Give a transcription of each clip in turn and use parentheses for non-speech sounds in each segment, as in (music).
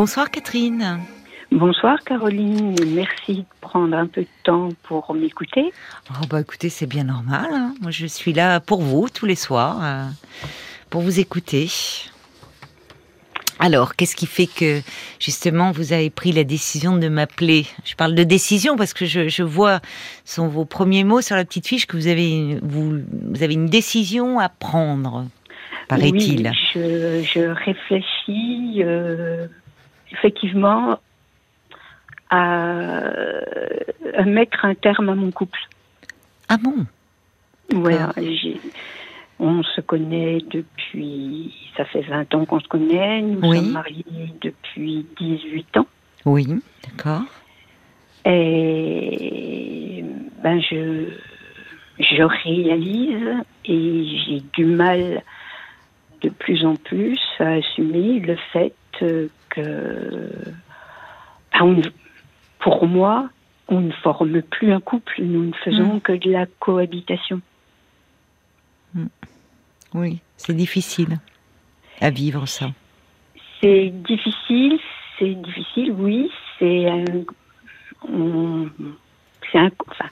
Bonsoir Catherine. Bonsoir Caroline, merci de prendre un peu de temps pour m'écouter. Oh bah écoutez, c'est bien normal. hein. Moi je suis là pour vous tous les soirs, euh, pour vous écouter. Alors, qu'est-ce qui fait que justement vous avez pris la décision de m'appeler? Je parle de décision parce que je, je vois, sont vos premiers mots sur la petite fiche que vous avez, une- vous, vous avez une décision à prendre, paraît-il. Oui, je, je réfléchis euh, effectivement à, à mettre un terme à mon couple. Ah bon? Voilà, j'ai- on se connaît depuis, ça fait 20 ans qu'on se connaît, nous Oui. sommes mariés depuis 18 ans. Oui, d'accord. Et ben je, je réalise et j'ai du mal de plus en plus à assumer le fait que ben, on- pour moi, on ne forme plus un couple, nous ne faisons Mm. que de la cohabitation. Oui, c'est difficile à vivre ça. C'est difficile, c'est difficile, oui, c'est un, on, un, enfin,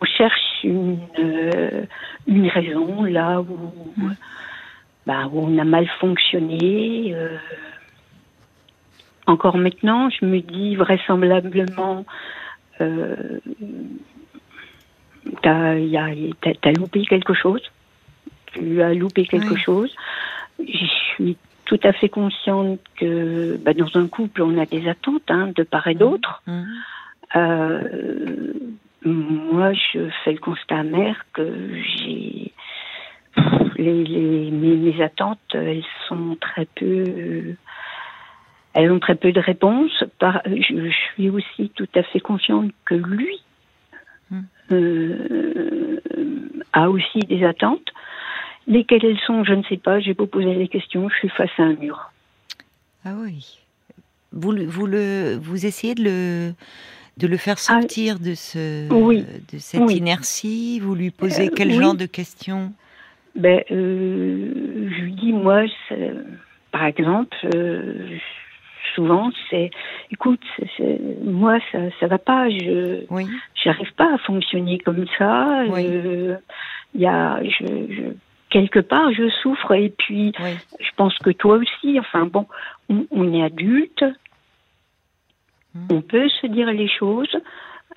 on cherche une, euh, une raison là où, bah, où on a mal fonctionné. euh. Encore maintenant, je me dis vraisemblablement, euh, t'as, y a- t'as- t'as loupé quelque chose. Tu as loupé quelque Oui. chose. Je suis tout à fait consciente que bah, dans un couple, on a des attentes hein, de part et d'autre. Mhm. Euh, moi, je fais le constat amer que j'ai les, les- mes, mes attentes, elles sont très peu, elles ont très peu de réponses. Par, je, je suis aussi tout à fait consciente que lui Hmm. euh, a aussi des attentes. Lesquelles elles sont, je ne sais pas. J'ai beau poser les questions, je suis face à un mur. Ah oui. Vous, vous, le, vous essayez de le, de le faire sortir de, ce, Ah, Oui. de cette Oui. inertie? Vous lui posez Euh, quel oui. genre de questions? Ben, euh, je lui dis, moi, par exemple, euh, souvent, c'est, écoute, moi, ça, ça va pas, je, Oui. j'arrive pas à fonctionner comme ça. Oui. Il y a, je, je- quelque part, je souffre et puis, Oui. je pense que toi aussi. Enfin bon, on, on est adulte, Mm. on peut se dire les choses.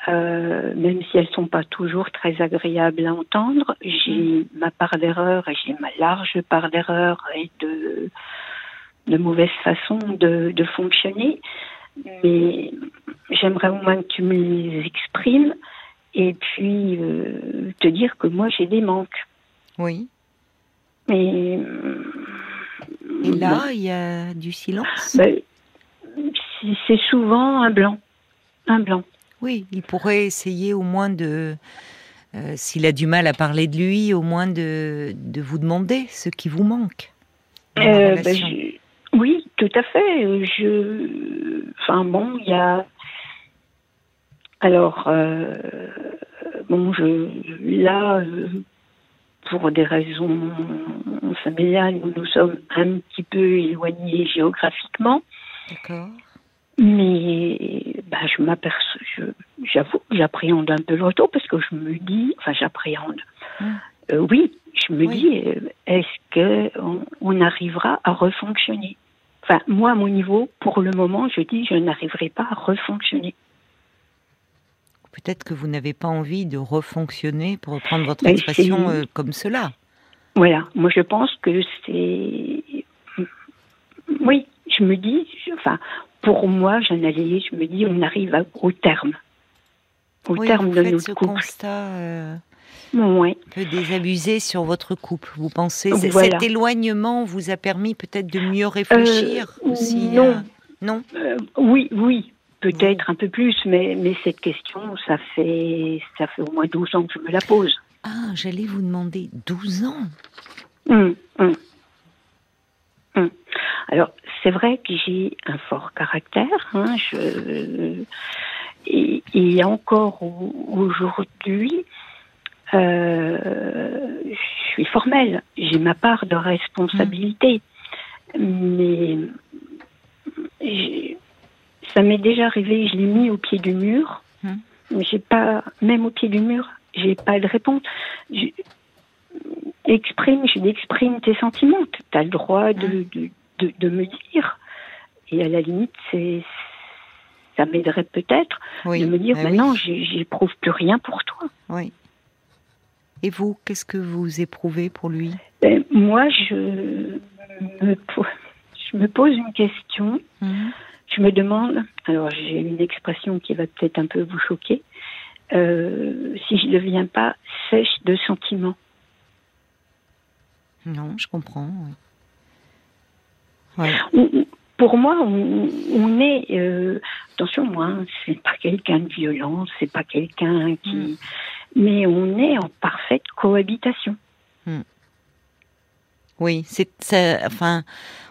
euh, même si elles sont pas toujours très agréables à entendre, j'ai ma part d'erreur et j'ai ma large part d'erreur et de, de mauvaise façon de, de fonctionner. Mais j'aimerais au moins que tu me les exprimes et puis euh, te dire que moi j'ai des manques. Oui. Mais Et là, il y a du silence? Ben, c'est- souvent un blanc, un blanc. Oui, il pourrait essayer au moins de, euh, s'il a du mal à parler de lui, au moins de, de vous demander ce qui vous manque. Euh, tout à fait. Je, enfin bon, il y a. Alors, euh, bon, je là, euh, pour des raisons familiales, nous nous sommes un petit peu éloignés géographiquement, D'accord. mais bah, je m'aperçois, j'avoue, j'appréhende un peu le retour parce que je me dis, enfin, j'appréhende. Mm. Euh, oui, je me Oui. dis, est-ce que on, on arrivera à refonctionner? Enfin, moi, à mon niveau, pour le moment, je dis, je n'arriverai pas à refonctionner. Peut-être que vous n'avez pas envie de refonctionner, pour reprendre votre Ben, expression, euh, comme cela. Voilà, moi, je pense que c'est, oui, je me dis, je- enfin, pour moi, j'analyse, je me dis, on arrive à- au terme, au Oui, terme vous de notre ce couple. constat euh, Un peu désabusé sur votre couple. Vous pensez? Voilà. cet éloignement vous a permis peut-être de mieux réfléchir Euh, aussi non. à- Non? Euh, oui, oui, peut-être un peu plus, mais, mais cette question, ça fait, ça fait au moins 12 ans que je me la pose. Ah, j'allais vous demander 12 ans? Hum, hum. Hum. Alors, c'est vrai que j'ai un fort caractère. Hein, je, et, et encore au- aujourd'hui, euh, je suis formelle. J'ai ma part de responsabilité. Mais Ça m'est déjà arrivé, je l'ai mis au pied du mur, Hum. mais j'ai pas, même au pied du mur, j'ai pas de réponse. Je- exprime, je exprime tes sentiments, tu as le droit de, Hum. de, de, de me dire. Et à la limite, c'est, ça m'aiderait peut-être Oui. de me dire, bah maintenant, oui, j'éprouve plus rien pour toi. oui. Et vous, qu'est-ce que vous éprouvez pour lui? Ben, moi, je me, po- je me pose une question. Mhm. Je me demande, alors j'ai une expression qui va peut-être un peu vous choquer, euh, si je ne deviens pas sèche de sentiments. Non, je comprends. Oui. Ouais. On- Pour moi, on, on est, euh, attention, moi, hein, c'est pas quelqu'un de violent, c'est pas quelqu'un qui, Mm. Mais on est en parfaite cohabitation. Oui, c'est. Enfin,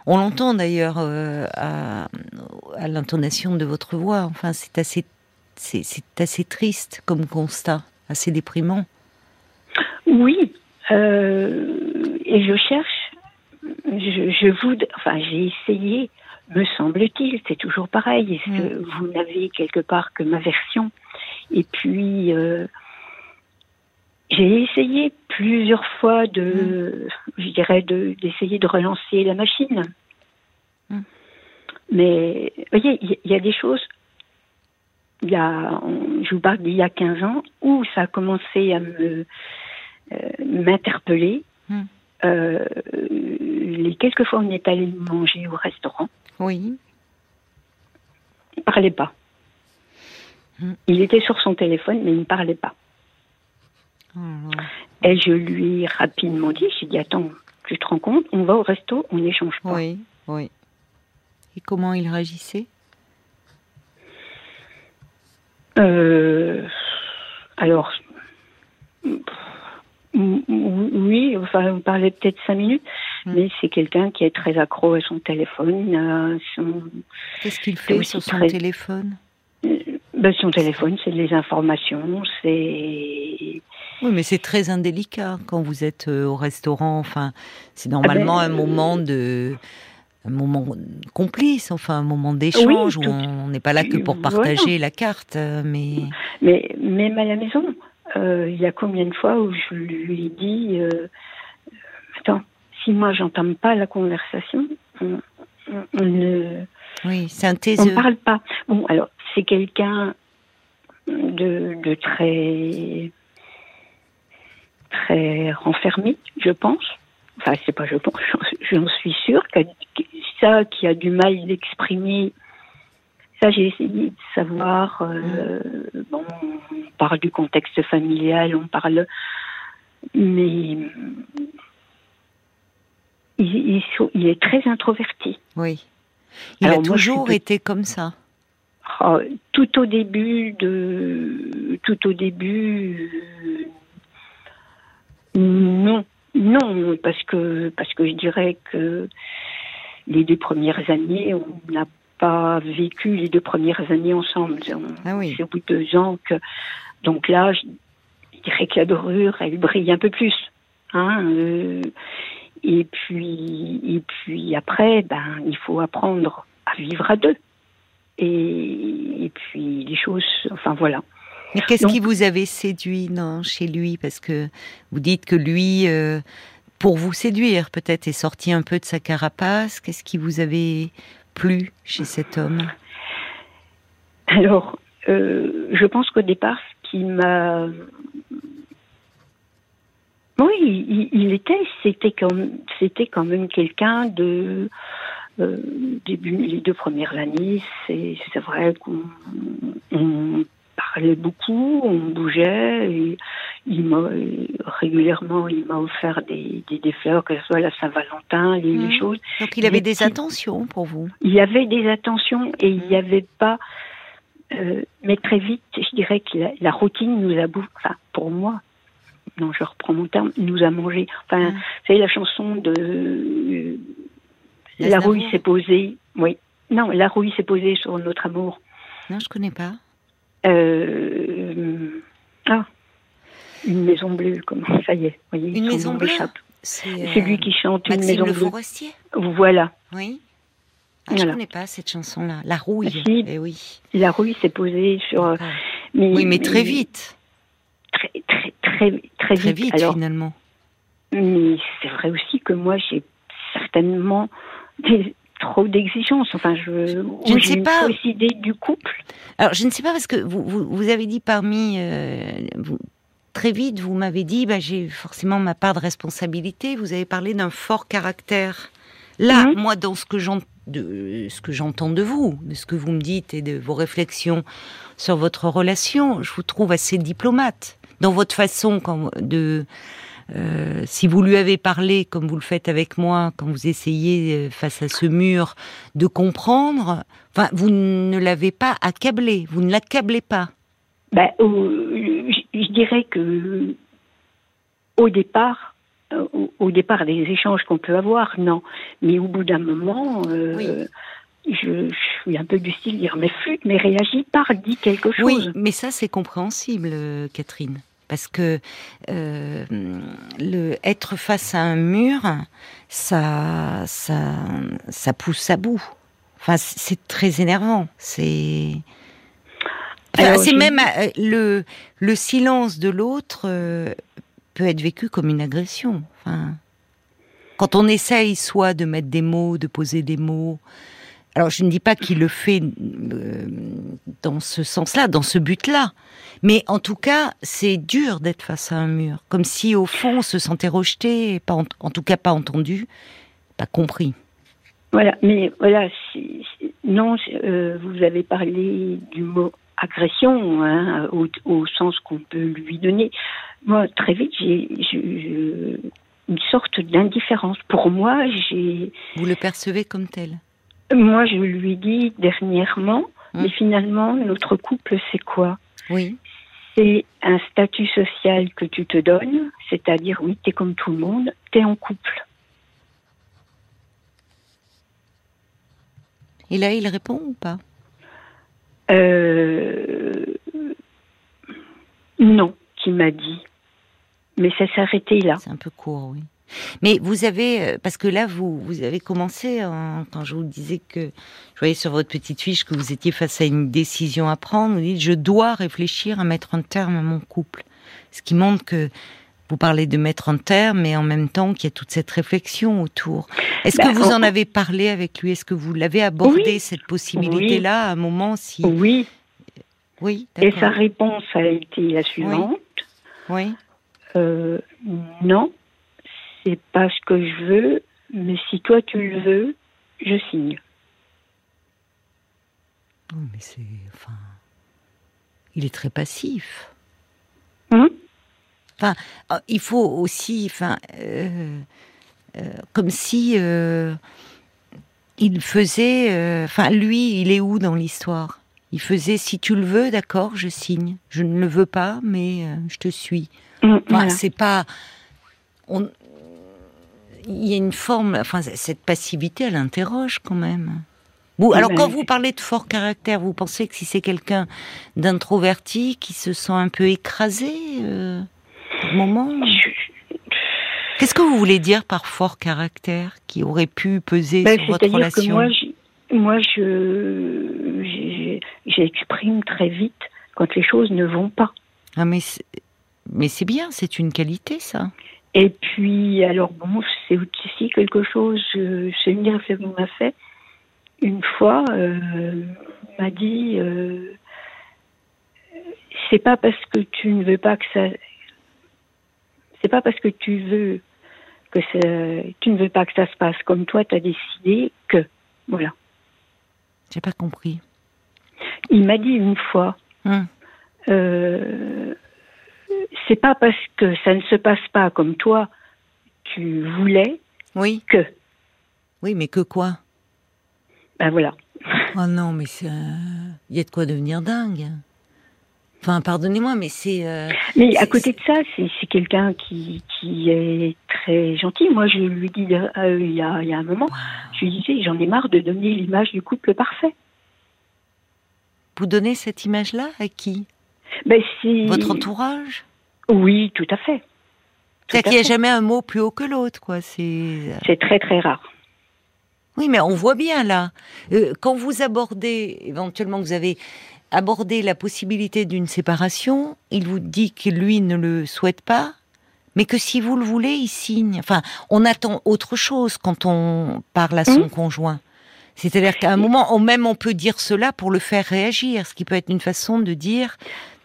on l'entend d'ailleurs euh, à, à l'intonation de votre voix. Enfin, c'est assez, c'est, assez triste comme constat, assez déprimant. Oui, euh, et je cherche, je, je vous, enfin, j'ai essayé, me semble-t-il, c'est toujours pareil. Est-ce que vous n'avez quelque part que ma version? Et puis, euh, j'ai essayé plusieurs fois de, je dirais, de, d'essayer de relancer la machine. Mm. Mais, vous voyez, il y, a des choses, il y a, on- je vous parle d'il y a 15 ans, où ça a commencé à me, euh, m'interpeller. Mm. Euh, les quelques fois où on est allé manger au restaurant, Oui. il ne parlait pas. Mm. Il était sur son téléphone, mais il ne parlait pas. Et je lui ai rapidement dit, j'ai dit, attends, tu te rends compte, on va au resto, on n'échange pas. Oui, oui. Et comment il réagissait? Euh, alors, oui, enfin, on parlait peut-être cinq minutes, Mm. mais c'est quelqu'un qui est très accro à son téléphone. à son, Qu'est-ce qu'il fait sur son très- téléphone? Ben, son téléphone, c'est des informations, c'est Oui, mais c'est très indélicat quand vous êtes euh, au restaurant. Enfin, c'est normalement ben, un euh, moment de, un moment complice, enfin un moment d'échange Oui, où on n'est pas là que pour Voilà. partager la carte, euh, mais Mais même à la maison, euh, il y a combien de fois où je lui ai dit euh, Attends, si moi j'entame pas la conversation, on, on- on ne oui, c'est un on parle pas. Bon, alors c'est quelqu'un de, de très très renfermé, je pense. Enfin, c'est pas je pense, j'en suis sûre que ça qui a du mal d'exprimer. Ça, j'ai essayé de savoir. euh, bon, on parle du contexte familial, on parle, mais il, il sont- il est très introverti. Oui. Il Alors, a toujours été comme ça. Oh, tout au début de tout au début euh, non non parce que parce que je dirais que les deux premières années on n'a pas vécu les deux premières années ensemble Ah oui. c'est au bout de deux ans que donc là je, je dirais que la dorure elle brille un peu plus hein euh, et puis et puis après ben il faut apprendre à vivre à deux et, et puis les choses, enfin voilà. Mais qu'est-ce qui vous avait séduit non, chez lui? Parce que vous dites que lui, euh, pour vous séduire, peut-être est sorti un peu de sa carapace. Qu'est-ce qui vous avait plu chez cet homme? Alors, euh, je pense qu'au départ, ce qui m'a, oui, il, il était, c'était comme, c'était quand même quelqu'un de euh, début, les deux premières années, c'est, c'est vrai qu'on on parlait beaucoup, on bougeait, et il m'a régulièrement, il m'a offert des, des, des fleurs, que ce soit la Saint-Valentin, les, Mhm. choses. Donc il avait Des attentions pour vous? Il y avait des attentions et il n'y avait pas. euh, mais très vite, je dirais que la, la routine nous a bouffé. Enfin, pour moi, non, je reprends mon terme, nous a mangé. Enfin, Mhm. vous savez, la chanson de. La rouille s'est posée. Oui. Non, la rouille s'est posée sur notre amour. Non, je connais pas. Euh, ah, une maison bleue, comment ça y est. Voyez, Une son maison bleue. C'est euh, qui chante une maison Le bleue. Forestier. Voilà. Oui. Ah, Je ne connais pas cette chanson-là. La rouille. Eh oui. La rouille s'est posée sur. Euh, oui, mais très vite. Très, très, très, très, très vite, finalement. Mais c'est vrai aussi que moi, j'ai certainement des, trop d'exigences. Enfin, je, je ne sais pas. idée du couple. Alors, je ne sais pas parce que vous, vous, avez dit parmi euh, vous, très vite, vous m'avez dit, bah, j'ai forcément ma part de responsabilité. Vous avez parlé d'un fort caractère. Là, mhm. moi, dans ce que j'entends de ce que j'entends de vous, de ce que vous me dites et de vos réflexions sur votre relation, je vous trouve assez diplomate dans votre façon de euh, si vous lui avez parlé, comme vous le faites avec moi, quand vous essayez euh, face à ce mur de comprendre, enfin, vous ne l'avez pas accablé, vous ne l'accablez pas. Ben, je, dirais que au départ, euh, au, départ des échanges qu'on peut avoir, non. Mais au bout d'un moment, je, suis un peu du style dire mais flûte, mais réagis par, dis quelque chose. Oui, mais ça c'est compréhensible, Catherine parce que euh, le être face à un mur, ça, ça, ça pousse à bout. Enfin, c'est très énervant. C'est c'est même euh, le le silence de l'autre euh, peut être vécu comme une agression. Enfin, quand on essaye soit de mettre des mots, de poser des mots, alors je ne dis pas qu'il le fait euh, dans ce sens-là, dans ce but-là, mais en tout cas, c'est dur d'être face à un mur, comme si au fond on se sentait rejeté, pas en, tout cas pas entendu, pas compris. Voilà, mais voilà, non, euh, vous avez parlé du mot agression, hein, au, sens qu'on peut lui donner. Moi, très vite, j'ai une sorte d'indifférence. Pour moi, j'ai. Vous le percevez comme tel moi, je lui dis dernièrement, hum. mais finalement, notre couple, c'est quoi? Oui. C'est un statut social que tu te donnes, c'est-à-dire, oui, tu es comme tout le monde, tu es en couple. Et là, il répond ou pas? Euh... Non, qui m'a dit. Mais ça s'est arrêté là. C'est un peu court, oui. Mais vous avez, euh, parce que là, vous, vous avez commencé, quand je vous disais que, je voyais sur votre petite fiche que vous étiez face à une décision à prendre, vous dites, je dois réfléchir à mettre un terme à mon couple. Ce qui montre que vous parlez de mettre un terme, mais en même temps qu'il y a toute cette réflexion autour. Est-ce que bah, vous en avez parlé avec lui? Est-ce que vous l'avez abordé, cette possibilité-là, à un moment si... Oui. Oui, Et sa réponse a été la suivante. Oui. Euh, non, c'est pas ce que je veux, mais si toi tu le veux, je signe. Oh, mais c'est. Enfin. Il est très passif. Hum? enfin, oh, il faut aussi. Enfin. Euh, euh, comme si. Euh, il faisait. Enfin, lui, il est où dans l'histoire? Il faisait si tu le veux, d'accord, je signe. Je ne le veux pas, mais je te suis. Hum, c'est pas. On, il y a une forme, enfin, cette passivité, elle interroge quand même. Vous, alors, quand vous parlez de fort caractère, vous pensez que si c'est quelqu'un d'introverti qui se sent un peu écrasé euh, au moment? Qu'est-ce que vous voulez dire par fort caractère qui aurait pu peser ben, sur votre relation? Moi, moi, je, j'exprime très vite quand les choses ne vont pas. Ah, mais mais c'est bien, c'est une qualité, ça. Et puis, alors bon, c'est aussi quelque chose, c'est une réflexion qu'on m'a fait. Une fois, euh, m'a dit, euh, c'est pas parce que tu ne veux pas que ça, c'est pas parce que tu veux que ça, tu ne veux pas que ça se passe comme toi, tu as décidé que, voilà. J'ai pas compris. Il m'a dit une fois, hum. euh, c'est pas parce que ça ne se passe pas comme toi, tu voulais, oui. que. Oui, mais que quoi? Ben voilà. (laughs) Oh non, mais il y a de quoi devenir dingue. Enfin, pardonnez-moi, mais c'est. Euh, mais à côté de ça, c'est quelqu'un qui, qui est très gentil. Moi, je lui dis euh, il, y a, il y a un moment, je lui disais, j'en ai marre de donner l'image du couple parfait. Vous donnez cette image-là à qui? Ben, Votre entourage? Oui, tout à fait. C'est qu'il n'y a jamais un mot plus haut que l'autre, quoi. C'est très très rare. Oui, mais on voit bien là, euh, quand vous abordez, éventuellement vous avez abordé la possibilité d'une séparation, il vous dit que lui ne le souhaite pas, mais que si vous le voulez, il signe. Enfin, on attend autre chose quand on parle à son Mmh. conjoint. C'est-à-dire qu'à un moment, même on peut dire cela pour le faire réagir, ce qui peut être une façon de dire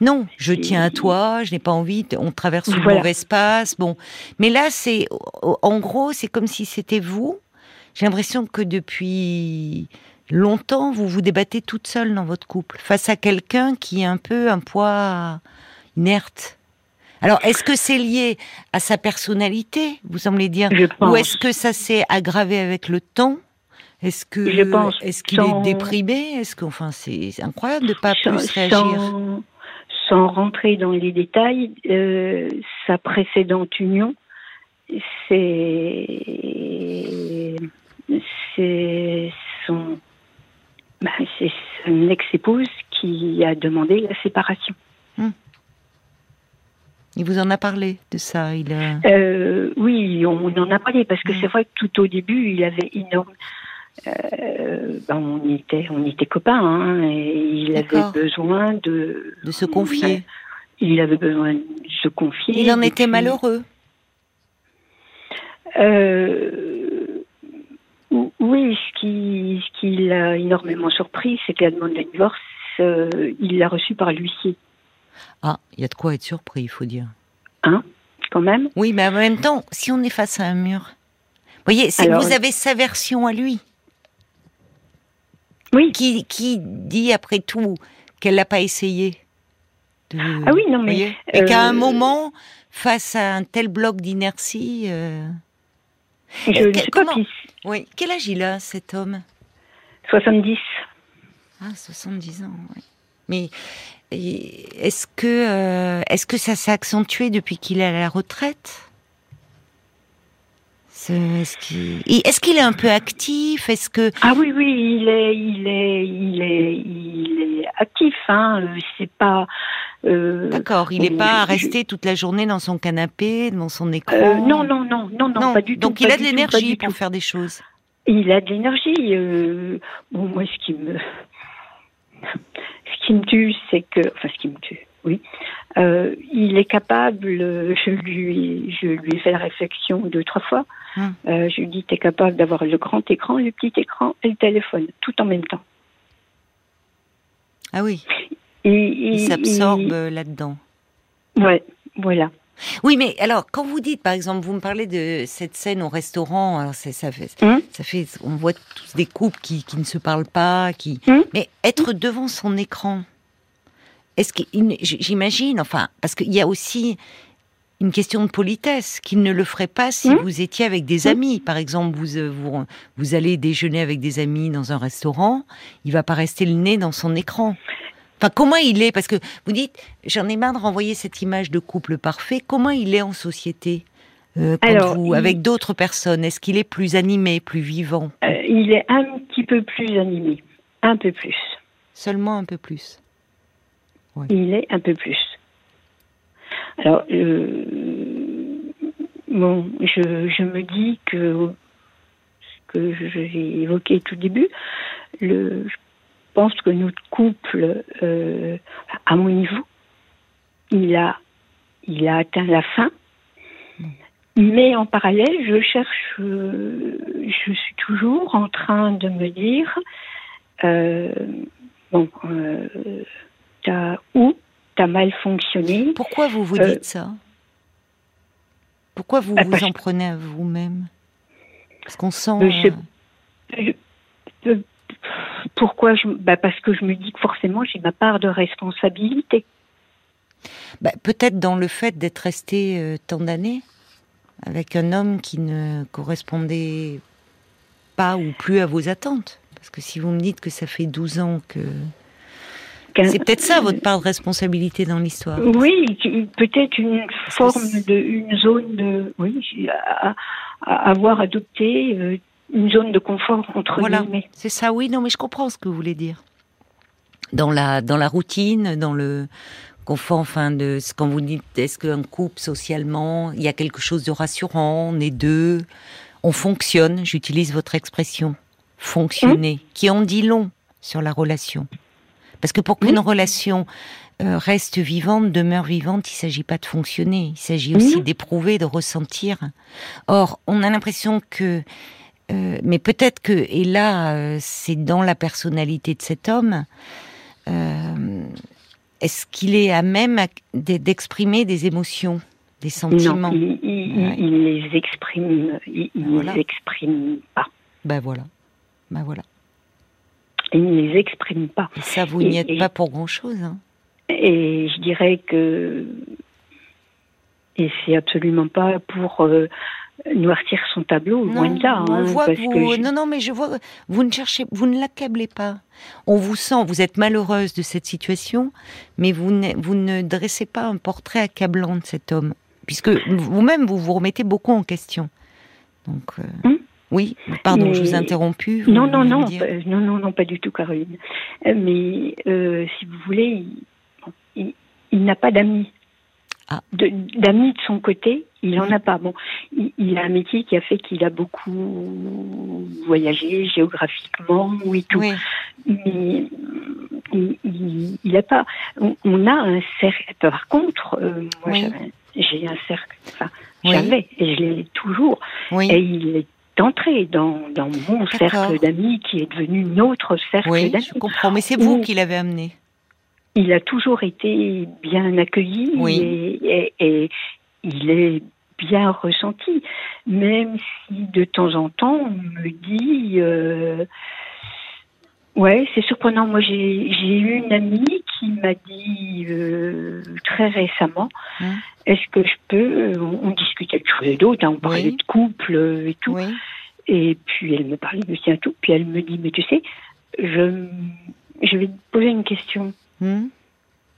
non, je tiens à toi, je n'ai pas envie, on traverse une Voilà. mauvaise passe. Bon, mais là, c'est en gros, c'est comme si c'était vous. J'ai l'impression que depuis longtemps, vous vous débattez toute seule dans votre couple face à quelqu'un qui est un peu un poids inerte. Alors, est-ce que c'est lié à sa personnalité, vous semblez dire, ou est-ce que ça s'est aggravé avec le temps? Est-ce que Je pense, est-ce qu'il sans- est déprimé? Est-ce que enfin c'est incroyable de pas sans, plus réagir. sans- sans rentrer dans les détails, euh, sa précédente union, c'est c'est son bah, c'est son ex-épouse qui a demandé la séparation. Il vous en a parlé de ça. Il a... Euh, oui, on en a parlé parce que Mm. c'est vrai que tout au début, il avait énorme. Euh, ben, on était, on était copains, hein, et il avait besoin de. de se confier. Il avait besoin de se confier. Il en était puis, malheureux. euh, oui, ce qui, ce qui l'a énormément surpris, c'est que la demande de divorce, euh, il l'a reçue par l'huissier, Ah, il y a de quoi être surpris, il faut dire. quand même? Oui, mais en même temps, si on est face à un mur, vous voyez, c'est que vous avez sa version à lui. Oui. Qui, qui dit après tout qu'elle l'a pas essayé. de- Ah oui, non, mais, voyez Et qu'à un euh, moment, face à un tel bloc d'inertie, euh, Je Euh, ne sais comment- oui. Quel âge il a cet homme? 70. Ah, 70 ans. Oui. Mais est-ce que euh, est-ce que ça s'est accentué depuis qu'il est à la retraite? Ce- Est-ce qu'il est un peu actif? Est-ce que Ah oui, oui, il est, il est, il est, il est actif. Hein. euh, C'est pas. euh, d'accord, il n'est euh, pas à je- rester toute la journée dans son canapé, devant son écran? euh, non, non, non, non, non, Non, pas du tout. donc il a de l'énergie pour tout. faire des choses. Il a de l'énergie. bon, moi, ce qui me, ce qui me tue, c'est que, enfin, ce qui me tue, oui, euh, il est capable. euh, Je lui, je lui ai fait la réflexion deux, trois fois. Hum. Euh, je lui dis, t'es capable d'avoir le grand écran, le petit écran et le téléphone, tout en même temps. Ah oui, Et, il s'absorbe là-dedans. Ouais, voilà. Oui, mais alors quand vous dites, par exemple, vous me parlez de cette scène au restaurant, alors ça fait, Hum. ça fait, on voit tous des couples qui, qui ne se parlent pas, qui, Hum. mais être devant son écran, est-ce qu'il, j'imagine, enfin, parce qu'il y a aussi une question de politesse qu'il ne le ferait pas si Hum. vous étiez avec des Hum. amis. Par exemple, vous, euh, vous vous allez déjeuner avec des amis dans un restaurant, il va pas rester le nez dans son écran. Enfin, comment il est? Parce que vous dites, j'en ai marre de renvoyer cette image de couple parfait. Comment il est en société euh, quand Alors, vous, il- avec d'autres personnes? Est-ce qu'il est plus animé, plus vivant? Euh, il est un petit peu plus animé, un peu plus. Seulement un peu plus. Il est un peu plus. Alors, euh, bon, je, je me dis que ce que j'ai évoqué tout début, le, je pense que notre couple, euh, à mon niveau, il a, il a atteint la fin. Mais en parallèle, je cherche, euh, je suis toujours en train de me dire, bon, t'as ou t'as mal fonctionné. Pourquoi vous vous Euh, dites ça? Pourquoi vous bah, vous en prenez à vous-même? Parce qu'on sent. Je- euh, Je- euh, pourquoi je, bah parce que je me dis que forcément j'ai ma part de responsabilité. bah, Peut-être dans le fait d'être resté euh, tant d'années avec un homme qui ne correspondait pas ou plus à vos attentes. Parce que si vous me dites que ça fait 12 ans que. C'est peut-être ça votre part de responsabilité dans l'histoire. Oui, peut-être une forme de, une zone de, oui, à, à avoir adopté euh, une zone de confort entre Voilà, guillemets. c'est ça, oui, non, mais je comprends ce que vous voulez dire. Dans la, dans la routine, dans le confort, enfin, de ce quand vous dites, est-ce qu'un couple socialement, il y a quelque chose de rassurant, on est deux, on fonctionne, j'utilise votre expression, fonctionner, qui en dit long sur la relation. Parce que pour qu'une relation euh, reste vivante, demeure vivante, il ne s'agit pas de fonctionner, il s'agit aussi d'éprouver, de ressentir. Or, on a l'impression que, euh, mais peut-être que, et là, euh, c'est dans la personnalité de cet homme, est-ce qu'il est à même d'exprimer des émotions, des sentiments? Non, il, les exprime, il, ne les exprime pas. Ben voilà, ben voilà. Il ne les exprime pas. Et ça, vous n'y êtes pas pour grand-chose. Hein. Et je dirais que et c'est absolument pas pour euh, noircir son tableau, loin de là. Hein, vous... Non, non, mais je vois, vous ne cherchez, vous ne l'accablez pas. On vous sent, vous êtes malheureuse de cette situation, mais vous ne, vous ne dressez pas un portrait accablant de cet homme, puisque vous-même vous vous remettez beaucoup en question. Donc. Euh, hum oui, pardon, je vous ai interrompu. non, non, non, non, non, non, pas du tout, Caroline. Euh, mais si vous voulez, il, n'a pas d'amis. Ah. D'amis de, son côté, il n'en a pas. Bon, il, a un métier qui a fait qu'il a beaucoup voyagé géographiquement, oui, tout. Mais il n'a pas. On, a un cercle. Par contre, euh, moi, j'ai un cercle. Enfin, j'avais et je l'ai toujours. Et il est dans, dans mon cercle d'amis qui est devenu notre cercle oui, d'amis. Je comprends, mais c'est vous qui l'avez amené. Il a toujours été bien accueilli et, il est bien ressenti, même si de temps en temps on me dit euh, ouais c'est surprenant. Moi j'ai eu une amie qui m'a dit euh, très récemment hein? est-ce que je peux on, discutait de choses et d'autres, hein, on parlait de couple et tout. Et puis elle me parlait de tiens tout, puis elle me dit mais tu sais je je vais te poser une question. Hmm.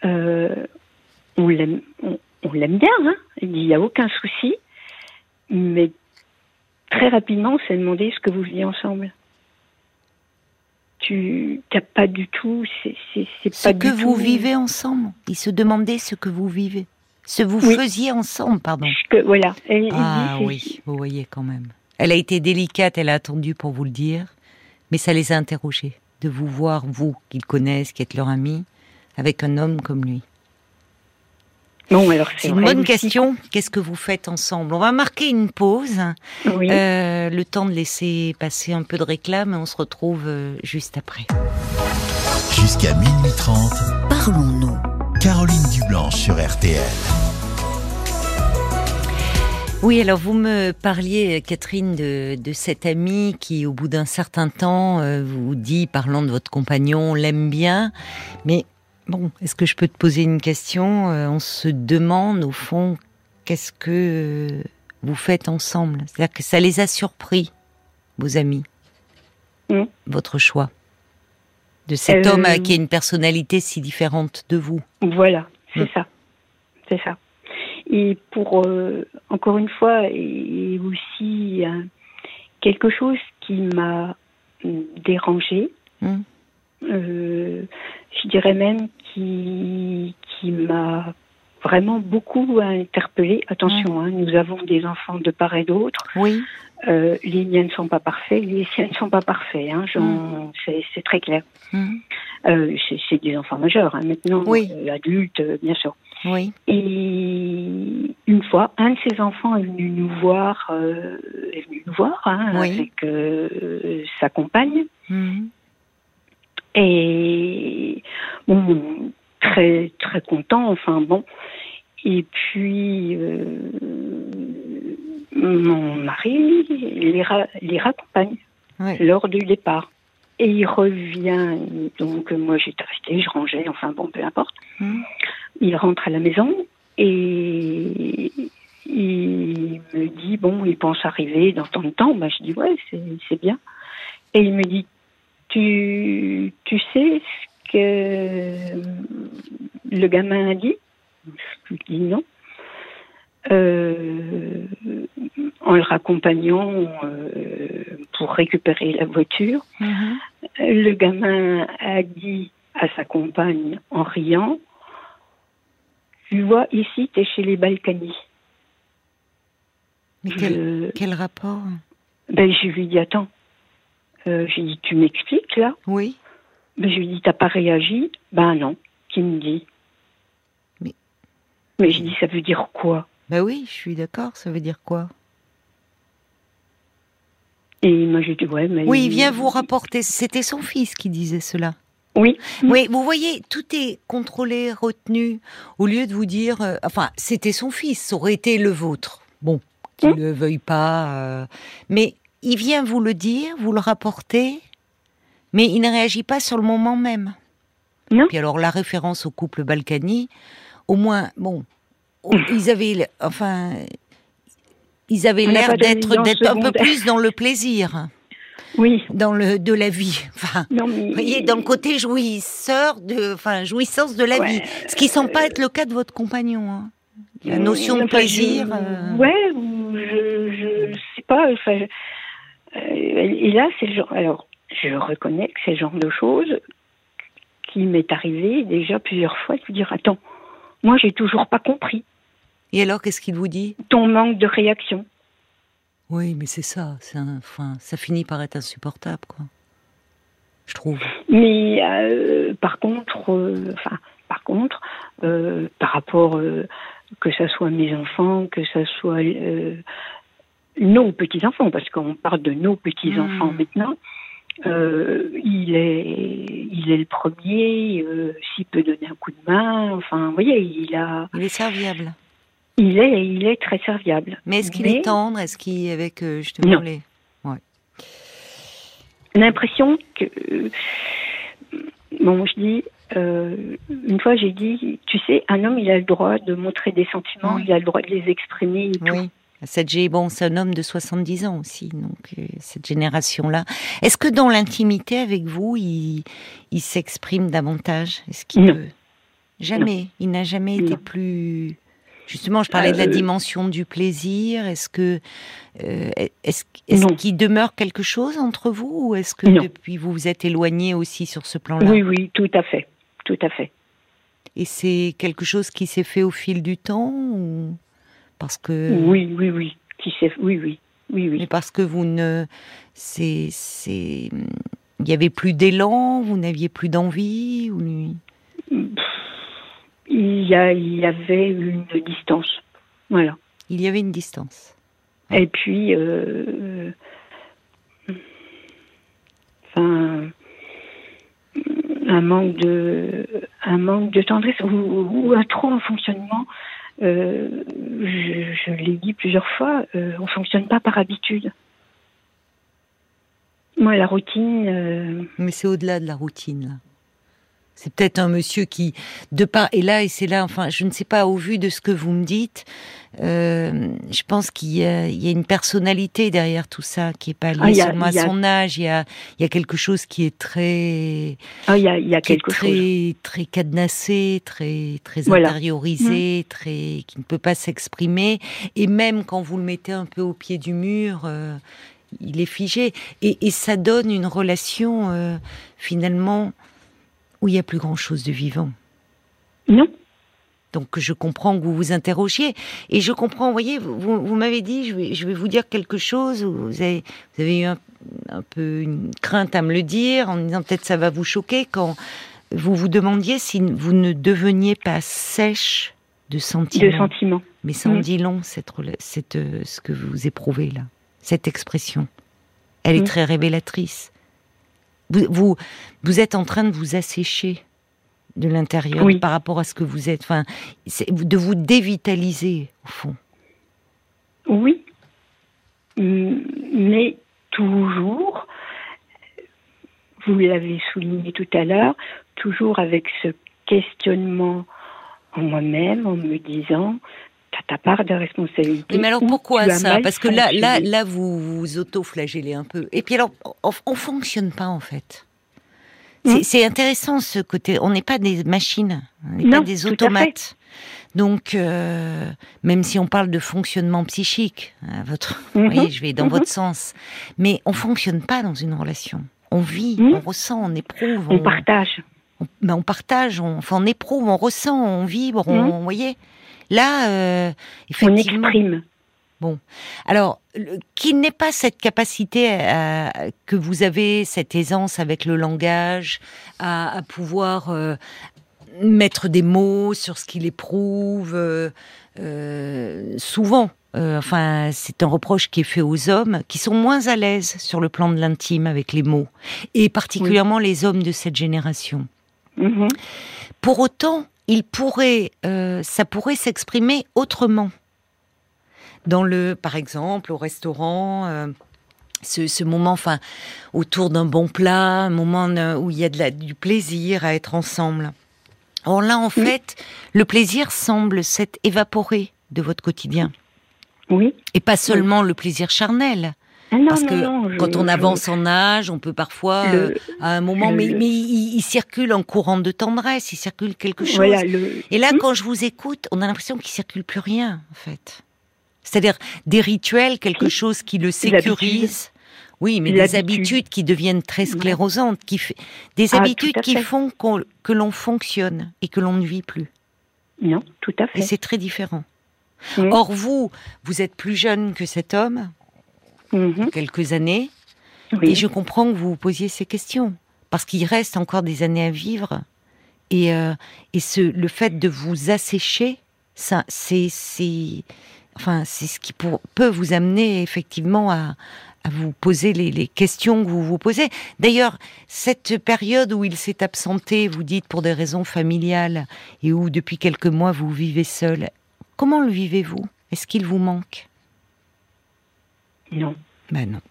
Euh, on l'aime, on, l'aime bien, hein il n'y a aucun souci, mais très rapidement, on s'est demandé ce que vous viviez ensemble. Tu n'as pas du tout, c'est, c'est, ce que vous vivez ensemble. Il se demandait ce que vous vivez, ce que vous faisiez ensemble, pardon. Que, voilà. ah oui, vous voyez quand même. Elle a été délicate, elle a attendu pour vous le dire, mais ça les a interrogés de vous voir, vous, qu'ils connaissent, qui êtes leur ami, avec un homme comme lui c'est une bonne question. Qu'est-ce que vous faites ensemble? On va marquer une pause, euh, le temps de laisser passer un peu de réclame, et on se retrouve euh, juste après. Jusqu'à minuit 30, parlons-nous. Caroline Dublanche sur RTL. Oui, alors vous me parliez, Catherine, de, de cet ami qui, au bout d'un certain temps, euh, vous dit, parlant de votre compagnon, l'aime bien, mais Bon, est-ce que je peux te poser une question euh, On se demande au fond qu'est-ce que vous faites ensemble? C'est-à-dire que ça les a surpris, vos amis, votre choix de cet homme euh, qui a une personnalité si différente de vous? Voilà, c'est mm. ça, c'est ça. Et pour euh, encore une fois, et aussi quelque chose qui m'a dérangé. Mm euh, je dirais même qui, qui m'a vraiment beaucoup interpellé. Attention, hein, nous avons des enfants de part et d'autre. Oui. Euh, les miens ne sont pas parfaits, les siens ne sont pas parfaits. Hein, mm. C'est très clair. Mm. Euh, c'est des enfants majeurs hein, maintenant, oui. Euh, adultes, bien sûr. Oui. Et une fois, un de ses enfants est venu nous voir, est venu nous voir hein, avec sa compagne. Mm. Et bon, très très content. Enfin bon. Et puis euh, mon mari les, les raccompagne lors du départ. Et il revient, donc moi j'étais restée, je rangeais, enfin bon, peu importe. Hum. Il rentre à la maison et il me dit, bon, il pense arriver dans tant de temps. Ben, je dis, ouais, c'est bien. Et il me dit, tu, tu sais ce que le gamin a dit? Je lui dis non. Euh, en le raccompagnant euh, pour récupérer la voiture, mm-hmm. le gamin a dit à sa compagne en riant Tu vois, ici, tu es chez les Balkany. quel, quel rapport? Ben, Je lui dis Attends, Euh, j'ai dit, tu m'expliques là Oui. Mais je lui dis, t'as pas réagi Ben non. Qui me dit Mais. Mais je dis, ça veut dire quoi Ben oui, je suis d'accord, ça veut dire quoi Et moi, j'ai dit, ouais, mais. Oui, il vient vous rapporter. C'était son fils qui disait cela. Oui. Oui, vous voyez, tout est contrôlé, retenu, au lieu de vous dire, euh, enfin, c'était son fils, ça aurait été le vôtre. Bon, qu'il ne le veuille pas, euh, mais il vient vous le dire, vous le rapporter, mais il ne réagit pas sur le moment même. Non. Puis alors la référence au couple Balkany, au moins, bon, (laughs) ils avaient, enfin, ils avaient l'air d'être un peu plus dans le plaisir. Oui. Dans le de la vie. (laughs) Enfin, vous voyez, dans le côté jouisseur de, enfin, jouissance de la vie. Ce qui semble pas être le cas de votre compagnon. Hein. La notion de plaisir. Euh... Ouais, je, je sais pas. Enfin, euh, et là, c'est le genre. Alors, je reconnais que c'est le genre de choses qui m'est arrivé déjà plusieurs fois de dire attends, moi j'ai toujours pas compris. Et alors, qu'est-ce qu'il vous dit? Ton manque de réaction. Oui, mais c'est ça. enfin, ça finit par être insupportable, quoi. Je trouve. Mais euh, par contre, euh, enfin, par contre, euh, par rapport que ce soit mes enfants, que ce soit nos petits enfants, parce qu'on parle de nos petits enfants hmm. maintenant. il est, il est le premier. S'il peut donner un coup de main, enfin, vous voyez, il a. Il est serviable. Il est, il est très serviable. Mais est-ce qu'il est tendre? Est-ce qu'il avec euh, justement les ouais. L'impression que euh, bon, je dis euh, une fois j'ai dit, tu sais, un homme il a le droit de montrer des sentiments, il a le droit de les exprimer. Et oui. Cette, bon, c'est un homme de 70 ans aussi, donc cette génération-là. Est-ce que dans l'intimité avec vous, il, il s'exprime davantage? Est-ce qu'il peut? Jamais. Il n'a jamais été plus Justement, je parlais de la euh, dimension du plaisir. Est-ce que euh, est-ce qu'il demeure quelque chose entre vous ou est-ce que depuis vous vous êtes éloigné aussi sur ce plan-là? Oui, oui, tout à fait, tout à fait. Et c'est quelque chose qui s'est fait au fil du temps ou? Parce que Oui, oui, oui, qui s'est, oui, oui, oui, oui. Mais parce que vous ne, c'est, c'est, il y avait plus d'élan, vous n'aviez plus d'envie ou il y, a, il y avait une distance. Voilà. Il y avait une distance. Et puis, euh, enfin, un manque de, un manque de tendresse ou, un trop en fonctionnement. Euh, je, l'ai dit plusieurs fois, euh, on fonctionne pas par habitude. Moi, la routine. Mais c'est au-delà de la routine. Là. C'est peut-être un monsieur qui, de part et là et c'est là, enfin, je ne sais pas au vu de ce que vous me dites, euh, je pense qu'il y, a une personnalité derrière tout ça qui est pas liée ah, seulement à son âge. Il y a, il y a quelque chose qui est très, ah, il y a, il y a quelque très, chose. très cadenassé, très, très intériorisé, mmh. très, qui ne peut pas s'exprimer. Et même quand vous le mettez un peu au pied du mur. Euh, il est figé et, et, ça donne une relation euh, finalement où il n'y a plus grand-chose de vivant. Non. Donc je comprends que vous vous interrogiez et je comprends, vous voyez, vous, m'avez dit, je vais, je vais, vous dire quelque chose, vous avez, vous avez eu un, peu une crainte à me le dire en disant peut-être ça va vous choquer quand vous vous demandiez si vous ne deveniez pas sèche de sentiments. De sentiments. Mais ça en dit long, cette, cette, ce que vous éprouvez là, cette expression. Elle est très révélatrice. Vous, vous, êtes en train de vous assécher de l'intérieur par rapport à ce que vous êtes. Enfin, de vous dévitaliser, au fond. Oui. Mais toujours, vous l'avez souligné tout à l'heure, toujours avec ce questionnement en moi-même, en me disant ta part de responsabilité. Mais alors pourquoi ça Parce que là, là, là, vous vous auto-flagellez un peu. Et puis alors, on, on fonctionne pas en fait. C'est hmm. intéressant ce côté. On n'est pas des machines, on n'est pas des automates. Donc, euh, même si on parle de fonctionnement psychique, hein, votre, mhm. je vais dans mhm. votre sens, mais on fonctionne pas dans une relation. On vit, hmm. on ressent, on éprouve. On, partage. On, ben on partage, on, enfin, on éprouve, on ressent, on vibre, on, hmm. vous voyez. Là, euh, effectivement, on exprime. Bon, alors qu'il n'ait pas cette capacité que vous avez, cette aisance avec le langage, à, pouvoir euh, mettre des mots sur ce qu'il éprouve, euh, euh, souvent. enfin, c'est un reproche qui est fait aux hommes qui sont moins à l'aise sur le plan de l'intime avec les mots, et particulièrement les hommes de cette génération. Mm-hmm. Pour autant, il pourrait, ça pourrait s'exprimer autrement dans le, par exemple, au restaurant. Euh, ce, moment, enfin, autour d'un bon plat, un moment où il y a de la, du plaisir à être ensemble. Or là, en fait, le plaisir semble s'être évaporé de votre quotidien. Oui. Et pas seulement le plaisir charnel. Ah parce que quand on avance en âge, on peut parfois, euh, à un moment, mais, mais il, circule un courant de tendresse, il circule quelque chose. Et là, quand je vous écoute, on a l'impression qu'il circule plus rien, en fait. C'est-à-dire des rituels, quelque chose qui le sécurise. Oui, mais des habitudes qui deviennent très sclérosantes, qui fait, des ah, habitudes qui font que l'on fonctionne et que l'on ne vit plus. Non, tout à fait. Et c'est très différent. Or, vous, vous êtes plus jeune que cet homme, mhm. quelques années, et je comprends que vous vous posiez ces questions, parce qu'il reste encore des années à vivre, et, euh, et ce, le fait de vous assécher, ça, c'est Enfin, c'est ce qui peut vous amener effectivement à, vous poser les, questions que vous vous posez. D'ailleurs, cette période où il s'est absenté, vous dites pour des raisons familiales, et où depuis quelques mois vous vivez seul, comment le vivez-vous? Est-ce qu'il vous manque? Non. Ben non.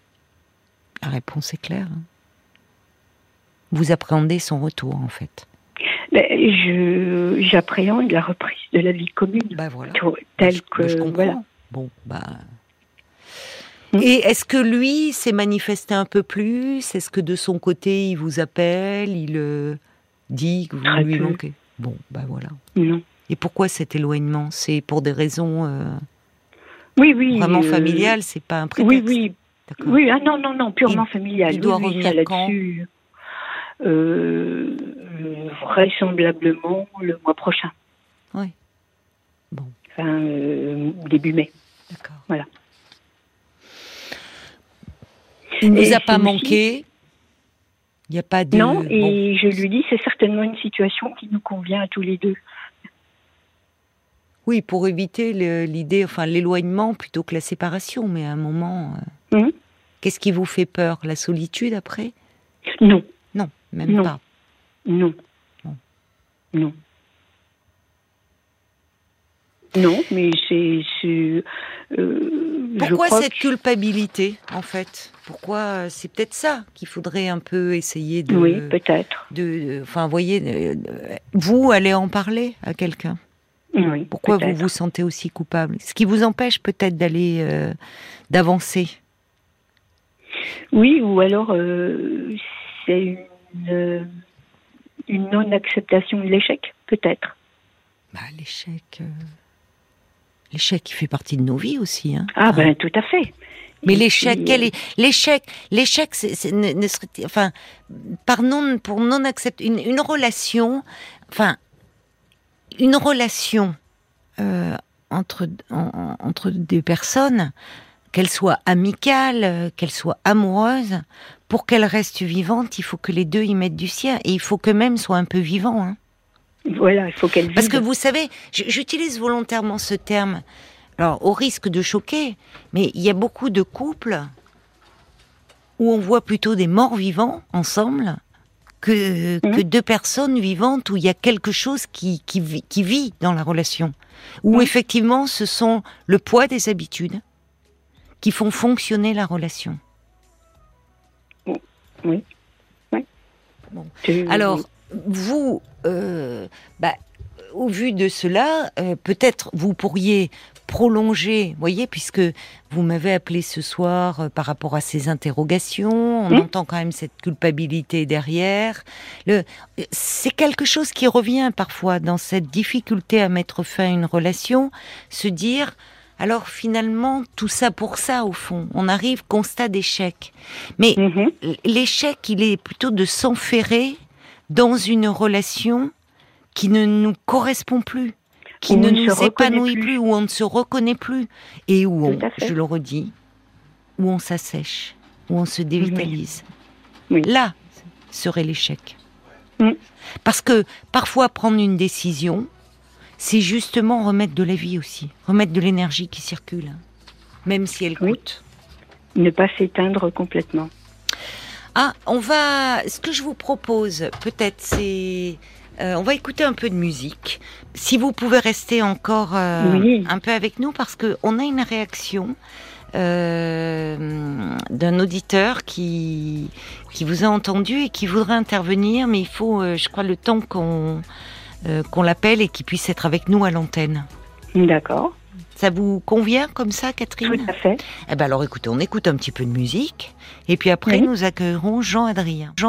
La réponse est claire. Hein. Vous appréhendez son retour, en fait. Ben, je, j'appréhende la reprise de la vie commune. Bah voilà. Telle que, voilà. Bon, bah. Hmm. Et est-ce que lui s'est manifesté un peu plus? Est-ce que de son côté, il vous appelle Il euh, dit que vous lui manquez? Bon, bah voilà. Non. Et pourquoi cet éloignement? C'est pour des raisons euh, oui, oui, vraiment euh, familiales C'est pas un prétexte Oui, oui. Oui, ah non, non, non, purement familial. Il doit revenir quand euh, vraisemblablement le mois prochain. Oui. Bon. Enfin, euh, début mai. D'accord. Voilà. Il ne nous a pas manqué. Il n'y a pas de. Non, et je lui dis, c'est certainement une situation qui nous convient à tous les deux. Oui, pour éviter l'idée, enfin l'éloignement plutôt que la séparation, mais à un moment. Euh, hum. Qu'est-ce qui vous fait peur? La solitude après? Non. Non, même pas. Non. Non. Non, mais c'est. Euh, Pourquoi cette culpabilité, en fait? Pourquoi euh, c'est peut-être ça qu'il faudrait un peu essayer de. Oui, peut-être. De, enfin, voyez, vous allez en parler à quelqu'un. Oui. Pourquoi vous vous sentez aussi coupable? Ce qui vous empêche peut-être d'aller euh, d'avancer. Oui, ou alors c'est une une non-acceptation de l'échec, peut-être. Bah, l'échec, euh, l'échec, il fait partie de nos vies aussi. Hein. Ah ben tout à fait. Mais l'échec, quel est l'échec L'échec, c'est, ne, serait, enfin, par non, pour non accepter une, relation, enfin, une relation euh, entre entre deux personnes, qu'elle soit amicale, qu'elle soit amoureuse, pour qu'elle reste vivante, il faut que les deux y mettent du sien et il faut qu'eux-mêmes soient un peu vivants. Hein. Voilà, il faut qu'elle Parce que vous savez, j'utilise volontairement ce terme, alors au risque de choquer, mais il y a beaucoup de couples où on voit plutôt des morts vivants ensemble que, mmh. que deux personnes vivantes où il y a quelque chose qui, qui, vit, qui vit dans la relation. Où mmh. effectivement ce sont le poids des habitudes qui font fonctionner la relation. Oui. Alors, vous, euh, bah, au vu de cela, euh, peut-être vous pourriez prolonger, voyez, puisque vous m'avez appelé ce soir euh, par rapport à ces interrogations, on entend quand même cette culpabilité derrière. c'est quelque chose qui revient parfois dans cette difficulté à mettre fin à une relation, se dire alors finalement, tout ça pour ça, au fond, on arrive constat d'échec. Mais mhm. l'échec, il est plutôt de s'enferrer dans une relation qui ne nous correspond plus. Qui ne nous épanouit plus. plus. où on ne se reconnaît plus, et où on, je le redis, où on s'assèche, où on se dévitalise. Oui. Là serait l'échec. Mm. Parce que parfois prendre une décision, c'est justement remettre de la vie aussi, remettre de l'énergie qui circule, même si elle coûte. Ne pas s'éteindre complètement. Ah, on va. Ce que je vous propose, peut-être, c'est. Euh, on va écouter un peu de musique. Si vous pouvez rester encore euh, Oui. un peu avec nous, parce que on a une réaction euh, d'un auditeur qui qui vous a entendu et qui voudrait intervenir, mais il faut, je crois, le temps qu'on qu'on l'appelle et qu'il puisse être avec nous à l'antenne. D'accord. Ça vous convient comme ça, Tout Catherine à fait. Eh ben alors, écoutez, on écoute un petit peu de musique et puis après Oui. nous accueillerons Jean Adrien. Jean